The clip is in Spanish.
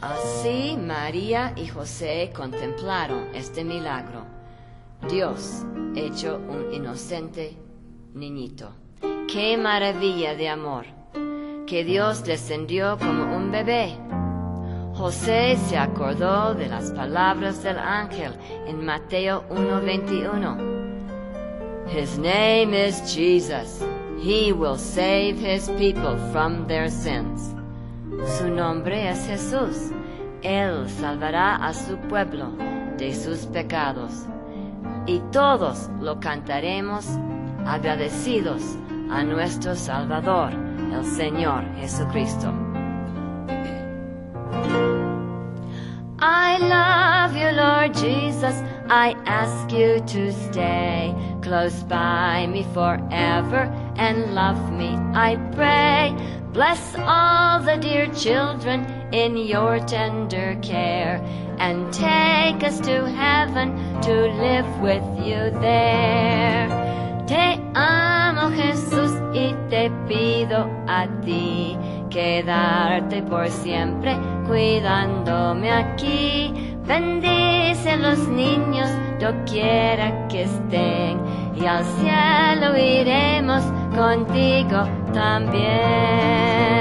Así María y José contemplaron este milagro. Dios hecho un inocente niñito. ¡Qué maravilla de amor! Que Dios descendió como un bebé. José se acordó de las palabras del ángel en Mateo 1:21. His name is Jesus. He will save his people from their sins. Su nombre es Jesús. Él salvará a su pueblo de sus pecados. Y todos lo cantaremos agradecidos a nuestro Salvador, el Señor Jesucristo. I ask you to stay close by me forever and love me, I pray. Bless all the dear children in your tender care and take us to heaven to live with you there. Te amo Jesús y te pido a ti quedarte por siempre cuidándome aquí. Bendice a los niños doquiera que estén y al cielo iremos contigo también.